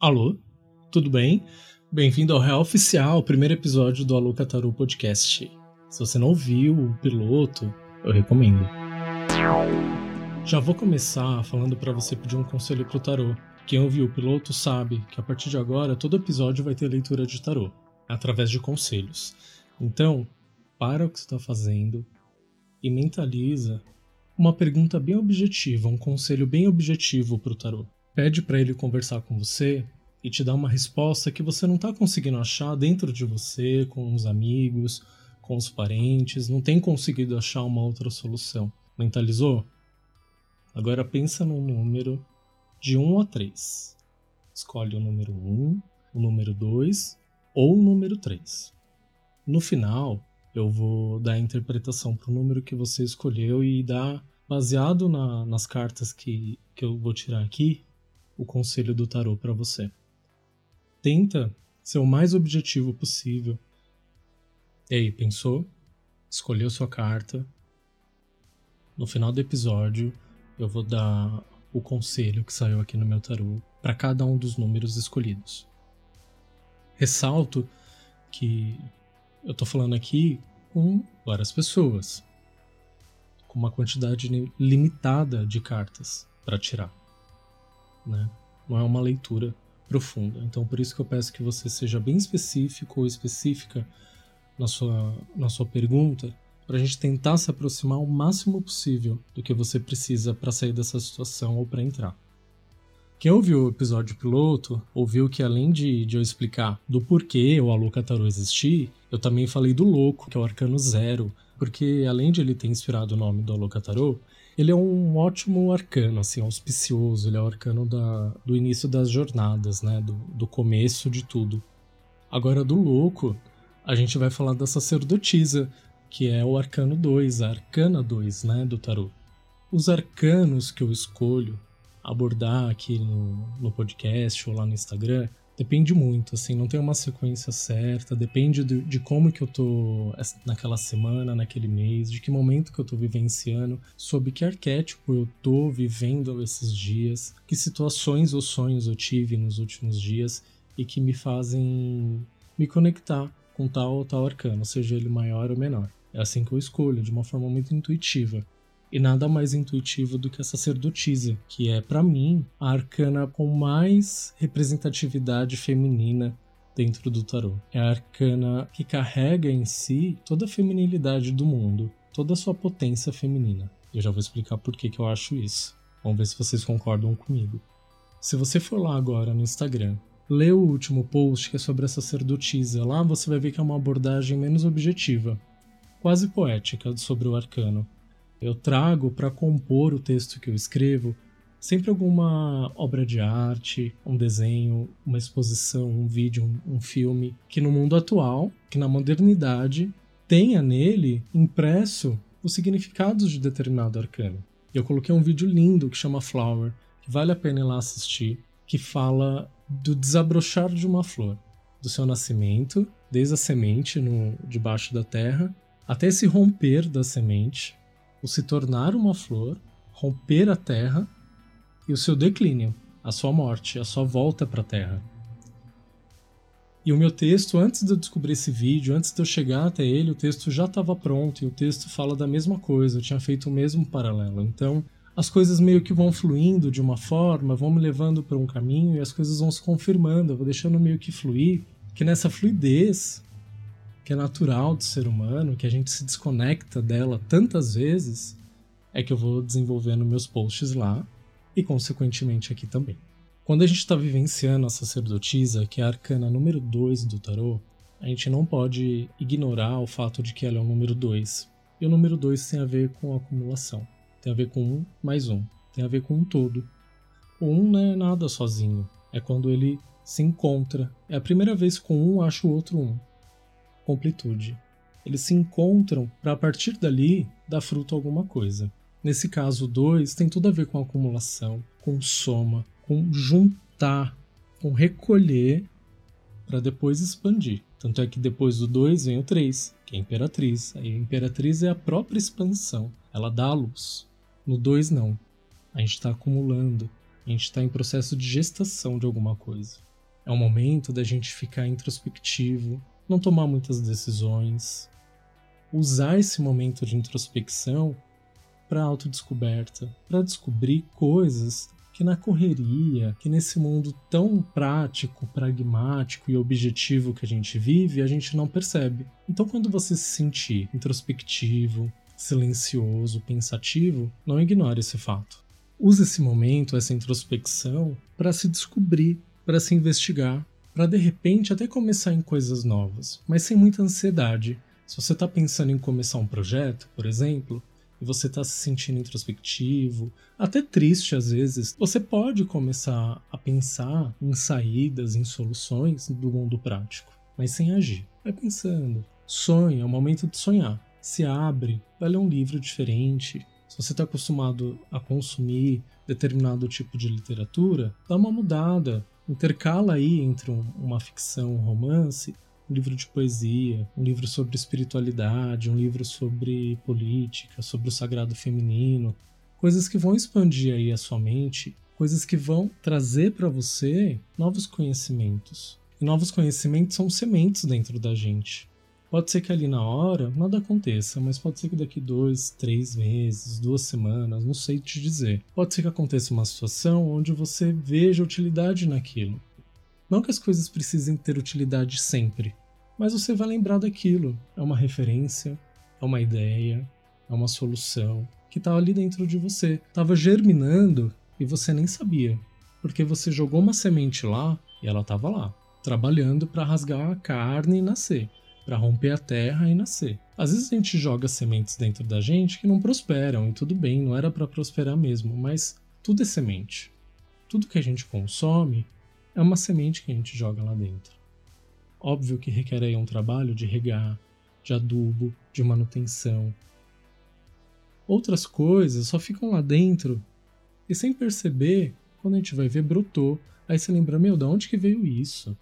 Alô, tudo bem? Bem-vindo ao Real Oficial, primeiro episódio do Alô Cataru Podcast. Se você não viu o piloto, eu recomendo. Já vou começar falando para você pedir um conselho pro tarô. Quem ouviu o piloto sabe que a partir de agora todo episódio vai ter leitura de tarô, através de conselhos. Então, para o que você está fazendo e mentaliza uma pergunta bem objetiva, um conselho bem objetivo pro tarô pede para ele conversar com você e te dar uma resposta que você não está conseguindo achar dentro de você, com os amigos, com os parentes, não tem conseguido achar uma outra solução. Mentalizou? Agora pensa num número de 1 a 3. Escolhe o número 1, o número 2 ou o número 3. No final, eu vou dar a interpretação para o número que você escolheu e dar, baseado na, nas cartas que, que eu vou tirar aqui, o conselho do tarô para você. Tenta ser o mais objetivo possível. E aí, pensou? Escolheu sua carta. No final do episódio, eu vou dar o conselho que saiu aqui no meu tarô para cada um dos números escolhidos. Ressalto que eu tô falando aqui com várias pessoas, com uma quantidade limitada de cartas para tirar né? Não é uma leitura profunda. Então, por isso que eu peço que você seja bem específico ou específica na sua, na sua pergunta, para a gente tentar se aproximar o máximo possível do que você precisa para sair dessa situação ou para entrar. Quem ouviu o episódio piloto ouviu que além de, de eu explicar do porquê o Aluca Tarot existir, eu também falei do louco, que é o arcano zero, porque além de ele ter inspirado o nome do Aluca Tarot, ele é um ótimo arcano, assim, auspicioso. Ele é o arcano da, do início das jornadas, né? Do, do começo de tudo. Agora, do louco, a gente vai falar da sacerdotisa, que é o arcano 2, a arcana 2, né? Do tarot. Os arcanos que eu escolho abordar aqui no, no podcast ou lá no Instagram Depende muito, assim, não tem uma sequência certa, depende de, de, como que eu tô naquela semana, naquele mês, de que momento que eu tô vivenciando, sob que arquétipo eu tô vivendo esses dias, que situações ou sonhos eu tive nos últimos dias e que me fazem me conectar com tal ou tal arcano, seja ele maior ou menor. É assim que eu escolho, de uma forma muito intuitiva. E nada mais intuitivo do que a sacerdotisa, que é, para mim, a arcana com mais representatividade feminina dentro do tarô. É a arcana que carrega em si toda a feminilidade do mundo, toda a sua potência feminina. Eu já vou explicar por que, que eu acho isso. Vamos ver se vocês concordam comigo. Se você for lá agora no Instagram, lê o último post que é sobre a sacerdotisa, lá você vai ver que é uma abordagem menos objetiva, quase poética sobre o arcano. Eu trago para compor o texto que eu escrevo sempre alguma obra de arte, um desenho, uma exposição, um vídeo, um, um filme que no mundo atual, que na modernidade, tenha nele impresso os significados de determinado arcano. Eu coloquei um vídeo lindo que chama Flower, que vale a pena ir lá assistir, que fala do desabrochar de uma flor, do seu nascimento, desde a semente no, debaixo da terra, até esse romper da semente, o se tornar uma flor, romper a terra e o seu declínio, a sua morte, a sua volta para a terra. E o meu texto, antes de eu descobrir esse vídeo, antes de eu chegar até ele, o texto já estava pronto e o texto fala da mesma coisa, eu tinha feito o mesmo paralelo. Então, as coisas meio que vão fluindo de uma forma, vão me levando para um caminho e as coisas vão se confirmando, eu vou deixando meio que fluir, que nessa fluidez que é natural do ser humano, que a gente se desconecta dela tantas vezes, é que eu vou desenvolvendo meus posts lá e, consequentemente, aqui também. Quando a gente está vivenciando a sacerdotisa, que é a arcana número 2 do tarô, a gente não pode ignorar o fato de que ela é o número 2. E o número 2 tem a ver com acumulação. Tem a ver com um mais um. Tem a ver com um todo. O um não é nada sozinho. É quando ele se encontra. É a primeira vez que com um acha o outro um completude. Eles se encontram para a partir dali dar fruto a alguma coisa. Nesse caso, o 2 tem tudo a ver com acumulação, com soma, com juntar, com recolher para depois expandir. Tanto é que depois do 2 vem o 3, que é a Imperatriz. A Imperatriz é a própria expansão, ela dá a luz. No 2 não. A gente está acumulando, A gente está em processo de gestação de alguma coisa. É o momento da gente ficar introspectivo, não tomar muitas decisões, usar esse momento de introspecção para autodescoberta, para descobrir coisas que na correria, que nesse mundo tão prático, pragmático e objetivo que a gente vive, a gente não percebe. Então, quando você se sentir introspectivo, silencioso, pensativo, não ignore esse fato. Use esse momento, essa introspecção, para se descobrir, para se investigar, para de repente até começar em coisas novas, mas sem muita ansiedade. Se você está pensando em começar um projeto, por exemplo, e você está se sentindo introspectivo, até triste às vezes, você pode começar a pensar em saídas, em soluções do mundo prático, mas sem agir. Vai pensando. Sonha, é o momento de sonhar. Se abre, vai ler um livro diferente. Se você está acostumado a consumir determinado tipo de literatura, dá uma mudada. Intercala aí entre uma ficção, um romance, um livro de poesia, um livro sobre espiritualidade, um livro sobre política, sobre o sagrado feminino, coisas que vão expandir aí a sua mente, coisas que vão trazer para você novos conhecimentos. E novos conhecimentos são sementes dentro da gente. Pode ser que ali na hora nada aconteça, mas pode ser que daqui dois, três meses, duas semanas, não sei te dizer. Pode ser que aconteça uma situação onde você veja utilidade naquilo. Não que as coisas precisem ter utilidade sempre, mas você vai lembrar daquilo. É uma referência, é uma ideia, é uma solução que estava ali dentro de você. Estava germinando e você nem sabia. Porque você jogou uma semente lá e ela estava lá, trabalhando para rasgar a carne e nascer, para romper a terra e nascer. Às vezes a gente joga sementes dentro da gente que não prosperam e tudo bem, não era para prosperar mesmo, mas tudo é semente. Tudo que a gente consome é uma semente que a gente joga lá dentro. Óbvio que requer aí um trabalho de regar, de adubo, de manutenção. Outras coisas só ficam lá dentro e sem perceber, quando a gente vai ver, brotou. Aí você lembra, meu, de onde que veio isso?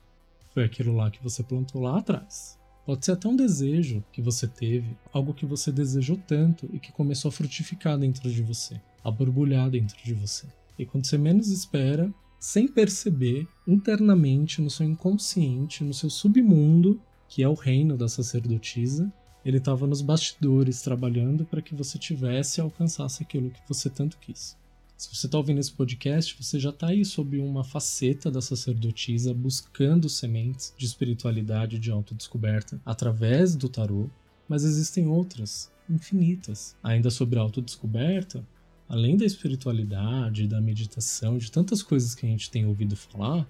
Foi aquilo lá que você plantou lá atrás. Pode ser até um desejo que você teve, algo que você desejou tanto e que começou a frutificar dentro de você, a borbulhar dentro de você. E quando você menos espera, sem perceber, internamente, no seu inconsciente, no seu submundo, que é o reino da sacerdotisa, ele estava nos bastidores trabalhando para que você tivesse e alcançasse aquilo que você tanto quis. Se você está ouvindo esse podcast, você já está aí sob uma faceta da sacerdotisa buscando sementes de espiritualidade de autodescoberta através do tarô, mas existem outras, infinitas. Ainda sobre autodescoberta, além da espiritualidade, da meditação, de tantas coisas que a gente tem ouvido falar,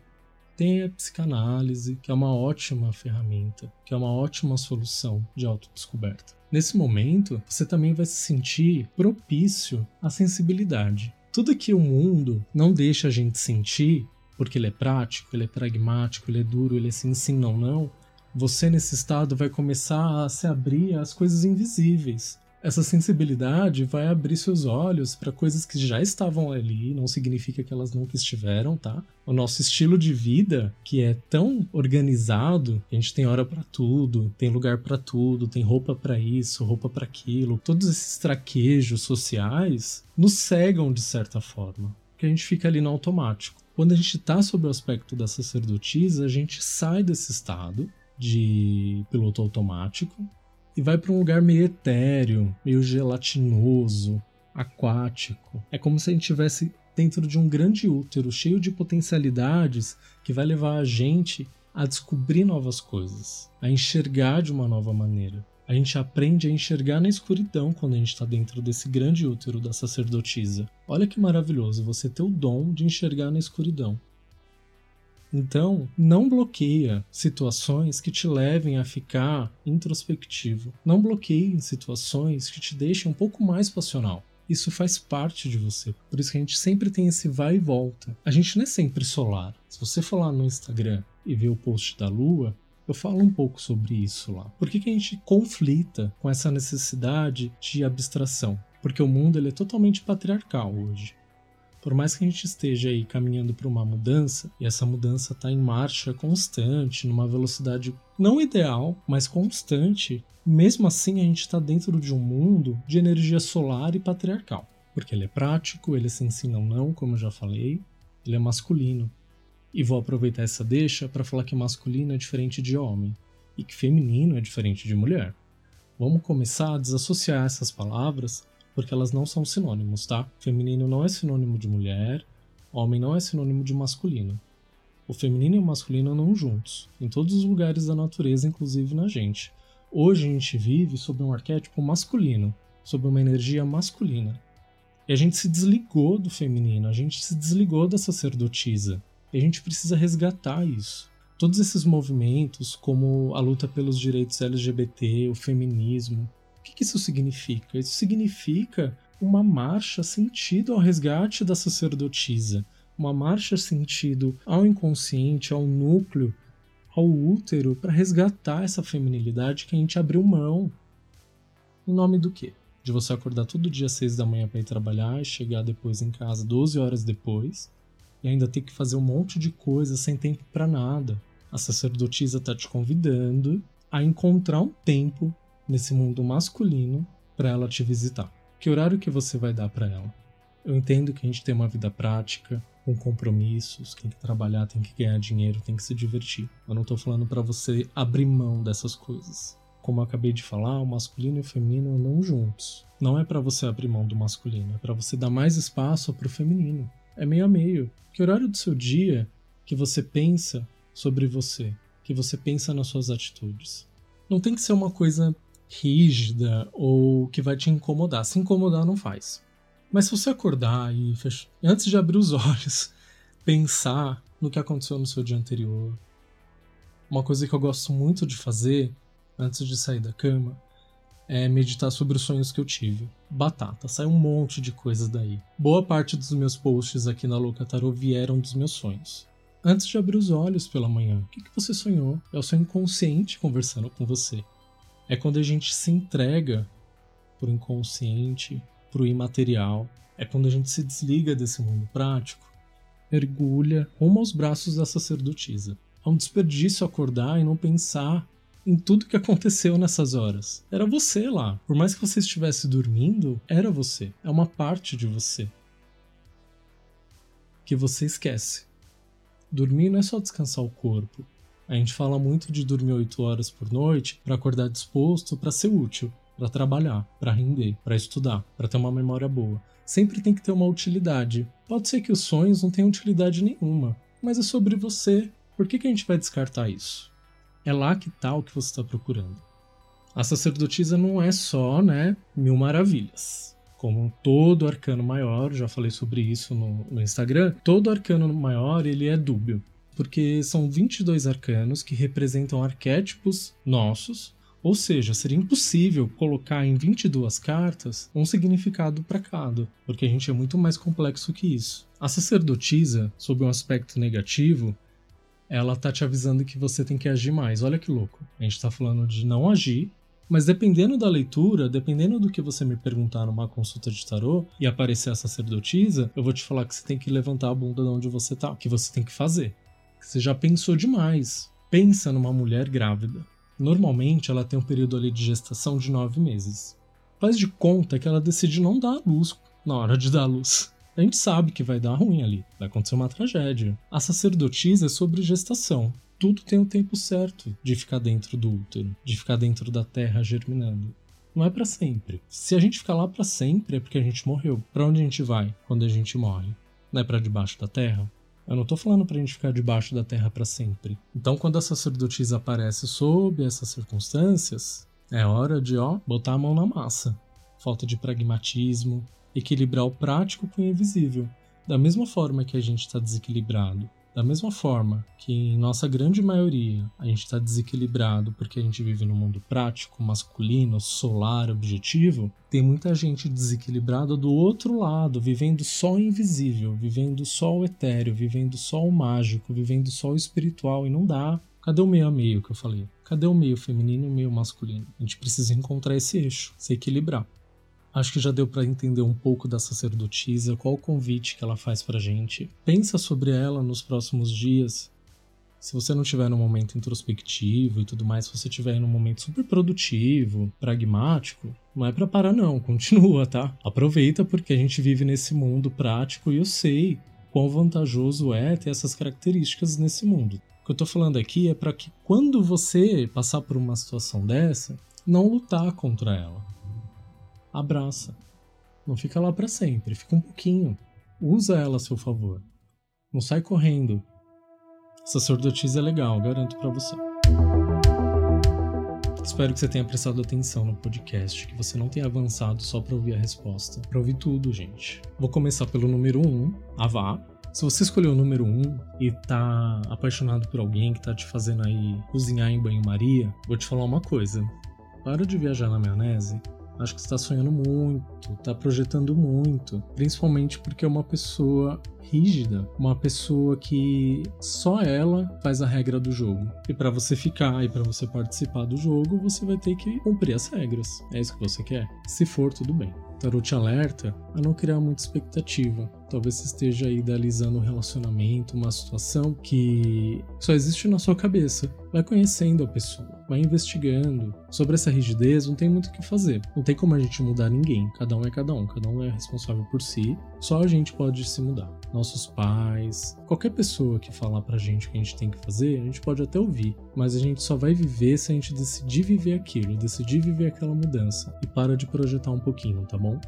tem a psicanálise, que é uma ótima ferramenta, que é uma ótima solução de autodescoberta. Nesse momento, você também vai se sentir propício à sensibilidade. Tudo que o mundo não deixa a gente sentir, porque ele é prático, ele é pragmático, ele é duro, ele é sim, sim, não, não, você nesse estado vai começar a se abrir às coisas invisíveis, essa sensibilidade vai abrir seus olhos para coisas que já estavam ali, não significa que elas nunca estiveram, tá? O nosso estilo de vida, que é tão organizado, a gente tem hora para tudo, tem lugar para tudo, tem roupa para isso, roupa para aquilo, todos esses traquejos sociais nos cegam de certa forma, que a gente fica ali no automático. Quando a gente está sob o aspecto da sacerdotisa, a gente sai desse estado de piloto automático e vai para um lugar meio etéreo, meio gelatinoso, aquático. É como se a gente estivesse dentro de um grande útero cheio de potencialidades que vai levar a gente a descobrir novas coisas, a enxergar de uma nova maneira. A gente aprende a enxergar na escuridão quando a gente está dentro desse grande útero da sacerdotisa. Olha que maravilhoso você ter o dom de enxergar na escuridão. Então, não bloqueia situações que te levem a ficar introspectivo. Não bloqueie situações que te deixem um pouco mais passional. Isso faz parte de você. Por isso que a gente sempre tem esse vai e volta. A gente não é sempre solar. Se você for lá no Instagram e ver o post da lua, eu falo um pouco sobre isso lá. Por que, que a gente conflita com essa necessidade de abstração? Porque o mundo ele é totalmente patriarcal hoje. Por mais que a gente esteja aí caminhando para uma mudança, e essa mudança está em marcha constante, numa velocidade não ideal, mas constante, mesmo assim a gente está dentro de um mundo de energia solar e patriarcal. Porque ele é prático, ele se ensina ou não, como eu já falei, ele é masculino. E vou aproveitar essa deixa para falar que masculino é diferente de homem e que feminino é diferente de mulher. Vamos começar a desassociar essas palavras porque elas não são sinônimos, tá? Feminino não é sinônimo de mulher, homem não é sinônimo de masculino. O feminino e o masculino andam juntos, em todos os lugares da natureza, inclusive na gente. Hoje a gente vive sob um arquétipo masculino, sob uma energia masculina. E a gente se desligou do feminino, a gente se desligou da sacerdotisa. E a gente precisa resgatar isso todos esses movimentos, como a luta pelos direitos LGBT, o feminismo, o que, isso significa? Isso significa uma marcha sentido ao resgate da sacerdotisa, uma marcha sentido ao inconsciente, ao núcleo, ao útero, para resgatar essa feminilidade que a gente abriu mão. Em nome do quê? De você acordar todo dia às seis da manhã para ir trabalhar e chegar depois em casa 12 horas depois e ainda ter que fazer um monte de coisa sem tempo para nada. A sacerdotisa está te convidando a encontrar um tempo nesse mundo masculino para ela te visitar. Que horário que você vai dar para ela? Eu entendo que a gente tem uma vida prática, com compromissos, tem que trabalhar, tem que ganhar dinheiro, tem que se divertir. Eu não tô falando para você abrir mão dessas coisas. Como eu acabei de falar, o masculino e o feminino andam juntos. Não é para você abrir mão do masculino, é para você dar mais espaço pro feminino. É meio a meio. Que horário do seu dia que você pensa sobre você, que você pensa nas suas atitudes. Não tem que ser uma coisa rígida ou que vai te incomodar. Se incomodar, não faz. Mas se você acordar e fech... antes de abrir os olhos, pensar no que aconteceu no seu dia anterior. Uma coisa que eu gosto muito de fazer antes de sair da cama é meditar sobre os sonhos que eu tive. Batata, sai um monte de coisas daí. Boa parte dos meus posts aqui na Louca Tarot vieram dos meus sonhos antes de abrir os olhos pela manhã. O que, que você sonhou? É o seu inconsciente conversando com você. É quando a gente se entrega pro inconsciente, pro imaterial. É quando a gente se desliga desse mundo prático, mergulha rumo aos braços da sacerdotisa. É um desperdício acordar e não pensar em tudo que aconteceu nessas horas. Era você lá. Por mais que você estivesse dormindo, era você. É uma parte de você. Que você esquece. Dormir não é só descansar o corpo. A gente fala muito de dormir 8 horas por noite para acordar disposto para ser útil, para trabalhar, para render, para estudar, para ter uma memória boa. Sempre tem que ter uma utilidade. Pode ser que os sonhos não tenham utilidade nenhuma, mas é sobre você. Por que, que a gente vai descartar isso? É lá que tá o que você está procurando. A sacerdotisa não é só, né, mil maravilhas como todo arcano maior, já falei sobre isso no, no Instagram, todo arcano maior ele é dúbio, porque são 22 arcanos que representam arquétipos nossos, ou seja, seria impossível colocar em 22 cartas um significado para cada, porque a gente é muito mais complexo que isso. A sacerdotisa, sob um aspecto negativo, ela tá te avisando que você tem que agir mais. Olha que louco. A gente tá falando de não agir mas dependendo da leitura, dependendo do que você me perguntar numa consulta de tarô e aparecer a sacerdotisa, eu vou te falar que você tem que levantar a bunda de onde você tá, que você tem que fazer. Você já pensou demais. Pensa numa mulher grávida. Normalmente ela tem um período ali de gestação de nove meses. Faz de conta que ela decide não dar a luz na hora de dar a luz. A gente sabe que vai dar ruim ali, vai acontecer uma tragédia. A sacerdotisa é sobre gestação tudo tem o um tempo certo de ficar dentro do útero, de ficar dentro da terra germinando. Não é para sempre. Se a gente ficar lá para sempre é porque a gente morreu. Para onde a gente vai quando a gente morre? Não é para debaixo da terra? Eu não tô falando pra gente ficar debaixo da terra para sempre. Então, quando a sacerdotisa aparece sob essas circunstâncias, é hora de, ó, botar a mão na massa. Falta de pragmatismo, equilibrar o prático com o invisível. Da mesma forma que a gente está desequilibrado da mesma forma que, em nossa grande maioria, a gente está desequilibrado porque a gente vive num mundo prático, masculino, solar, objetivo, tem muita gente desequilibrada do outro lado, vivendo só o invisível, vivendo só o etéreo, vivendo só o mágico, vivendo só o espiritual, e não dá. Cadê o meio a meio que eu falei? Cadê o meio feminino e o meio masculino? A gente precisa encontrar esse eixo, se equilibrar. Acho que já deu para entender um pouco da sacerdotisa, qual o convite que ela faz pra gente. Pensa sobre ela nos próximos dias. Se você não tiver num momento introspectivo e tudo mais, se você tiver num momento super produtivo, pragmático, não é para parar não, continua, tá? Aproveita porque a gente vive nesse mundo prático e eu sei quão vantajoso é ter essas características nesse mundo. O que eu tô falando aqui é para que quando você passar por uma situação dessa, não lutar contra ela. Abraça. Não fica lá para sempre, fica um pouquinho. Usa ela a seu favor. Não sai correndo. Sacerdotisa é legal, garanto para você. Espero que você tenha prestado atenção no podcast, que você não tenha avançado só para ouvir a resposta. Para ouvir tudo, gente. Vou começar pelo número 1, um, Avá. Se você escolheu o número 1 um e tá apaixonado por alguém que tá te fazendo aí cozinhar em banho-maria, vou te falar uma coisa. Para de viajar na maionese Acho que está sonhando muito, está projetando muito, principalmente porque é uma pessoa rígida, uma pessoa que só ela faz a regra do jogo. E para você ficar e para você participar do jogo, você vai ter que cumprir as regras. É isso que você quer? Se for, tudo bem. Tarot te alerta a não criar muita expectativa. Talvez você esteja idealizando um relacionamento, uma situação que só existe na sua cabeça. Vai conhecendo a pessoa, vai investigando. Sobre essa rigidez, não tem muito o que fazer. Não tem como a gente mudar ninguém. Cada um é cada um, cada um é responsável por si. Só a gente pode se mudar. Nossos pais, qualquer pessoa que falar pra gente o que a gente tem que fazer, a gente pode até ouvir, mas a gente só vai viver se a gente decidir viver aquilo, decidir viver aquela mudança e para de projetar um pouquinho, tá bom?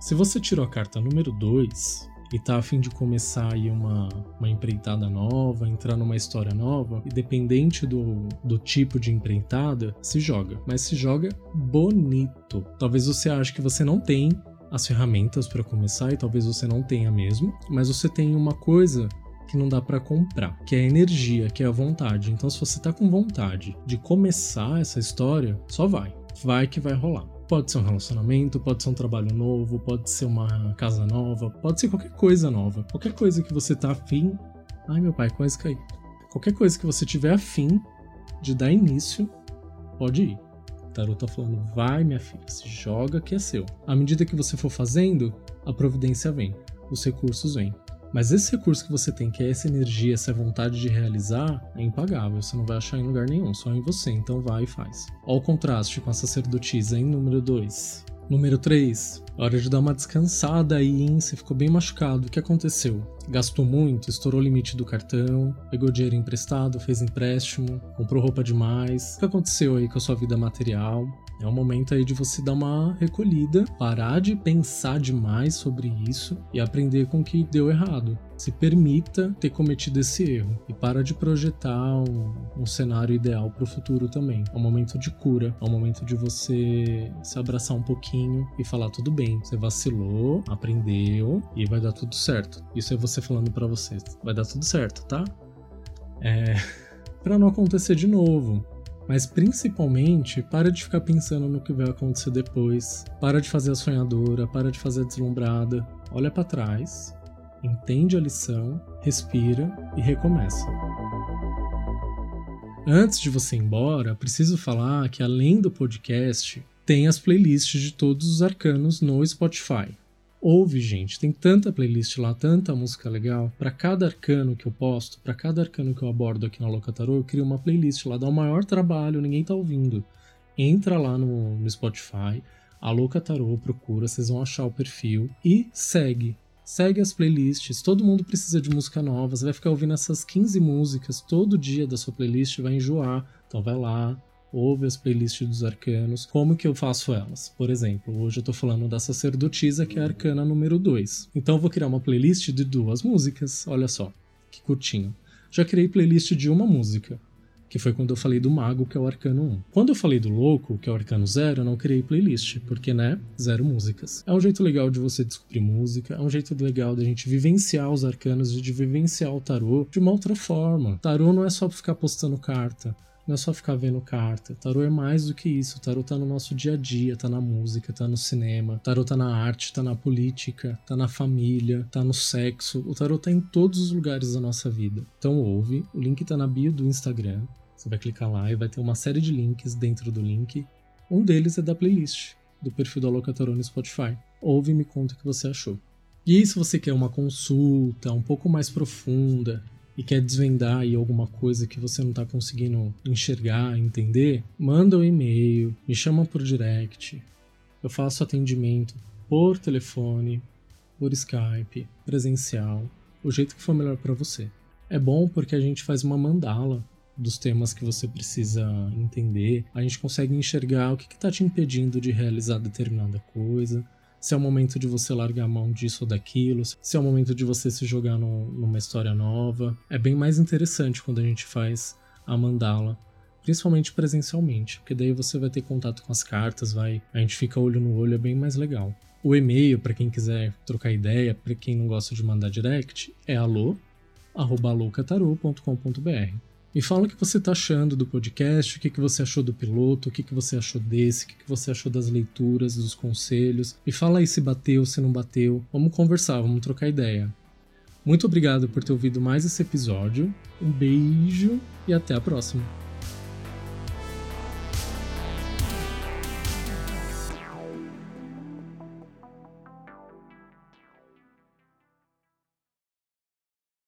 Se você tirou a carta número 2, e tá a fim de começar aí uma, uma empreitada nova, entrar numa história nova, independente do, do tipo de empreitada, se joga. Mas se joga bonito. Talvez você ache que você não tem as ferramentas para começar e talvez você não tenha mesmo, mas você tem uma coisa que não dá para comprar, que é a energia, que é a vontade. Então, se você tá com vontade de começar essa história, só vai. Vai que vai rolar. Pode ser um relacionamento, pode ser um trabalho novo, pode ser uma casa nova, pode ser qualquer coisa nova. Qualquer coisa que você tá afim. Ai, meu pai, quase caí. Qualquer coisa que você tiver afim de dar início, pode ir. O tarot tá falando, vai, minha filha, se joga que é seu. À medida que você for fazendo, a providência vem, os recursos vêm. Mas esse recurso que você tem, que é essa energia, essa vontade de realizar, é impagável. Você não vai achar em lugar nenhum, só em você. Então vai e faz. Olha o contraste com a sacerdotisa em número 2. Número 3. Hora de dar uma descansada aí, hein? Você ficou bem machucado. O que aconteceu? Gastou muito, estourou o limite do cartão, pegou dinheiro emprestado, fez empréstimo, comprou roupa demais. O que aconteceu aí com a sua vida material? É um momento aí de você dar uma recolhida, parar de pensar demais sobre isso e aprender com o que deu errado. Se permita ter cometido esse erro e para de projetar um, um cenário ideal para o futuro também. É um momento de cura, é um momento de você se abraçar um pouquinho e falar tudo bem, você vacilou, aprendeu e vai dar tudo certo. Isso é você falando para você, vai dar tudo certo, tá? É para não acontecer de novo. Mas principalmente, para de ficar pensando no que vai acontecer depois. Para de fazer a sonhadora, para de fazer a deslumbrada. Olha para trás, entende a lição, respira e recomeça. Antes de você ir embora, preciso falar que além do podcast, tem as playlists de todos os arcanos no Spotify. Ouve, gente, tem tanta playlist lá, tanta música legal. Para cada arcano que eu posto, para cada arcano que eu abordo aqui na Locatarô, eu crio uma playlist lá, dá o maior trabalho, ninguém tá ouvindo. Entra lá no, no Spotify, a Locatarô, procura, vocês vão achar o perfil e segue. Segue as playlists, todo mundo precisa de música nova, você vai ficar ouvindo essas 15 músicas todo dia da sua playlist, vai enjoar. Então vai lá, ouve as playlists dos arcanos. Como que eu faço elas? Por exemplo, hoje eu tô falando da sacerdotisa, que é a arcana número 2. Então eu vou criar uma playlist de duas músicas. Olha só, que curtinho. Já criei playlist de uma música, que foi quando eu falei do mago, que é o arcano 1. Quando eu falei do louco, que é o arcano 0, eu não criei playlist, porque, né, zero músicas. É um jeito legal de você descobrir música, é um jeito legal da gente vivenciar os arcanos, de vivenciar o tarô de uma outra forma. Tarô não é só ficar postando carta não é só ficar vendo carta. Tarô é mais do que isso. Tarô tá no nosso dia a dia, tá na música, tá no cinema. Tarô tá na arte, tá na política, tá na família, tá no sexo. O tarô tá em todos os lugares da nossa vida. Então ouve, o link tá na bio do Instagram. Você vai clicar lá e vai ter uma série de links dentro do link. Um deles é da playlist do perfil da Locatarô no Spotify. Ouve e me conta o que você achou. E se você quer uma consulta um pouco mais profunda, e quer desvendar aí alguma coisa que você não está conseguindo enxergar, entender, manda um e-mail, me chama por direct. Eu faço atendimento por telefone, por Skype, presencial, o jeito que for melhor para você. É bom porque a gente faz uma mandala dos temas que você precisa entender, a gente consegue enxergar o que está te impedindo de realizar determinada coisa, se é o momento de você largar a mão disso ou daquilo, se é o momento de você se jogar no, numa história nova. É bem mais interessante quando a gente faz a mandala, principalmente presencialmente, porque daí você vai ter contato com as cartas, vai, a gente fica olho no olho, é bem mais legal. O e-mail, para quem quiser trocar ideia, para quem não gosta de mandar direct, é alô@alocataru.com.br. Me fala o que você está achando do podcast, o que, que você achou do piloto, o que, que você achou desse, o que, que você achou das leituras, dos conselhos. Me fala aí se bateu, se não bateu. Vamos conversar, vamos trocar ideia. Muito obrigado por ter ouvido mais esse episódio. Um beijo e até a próxima.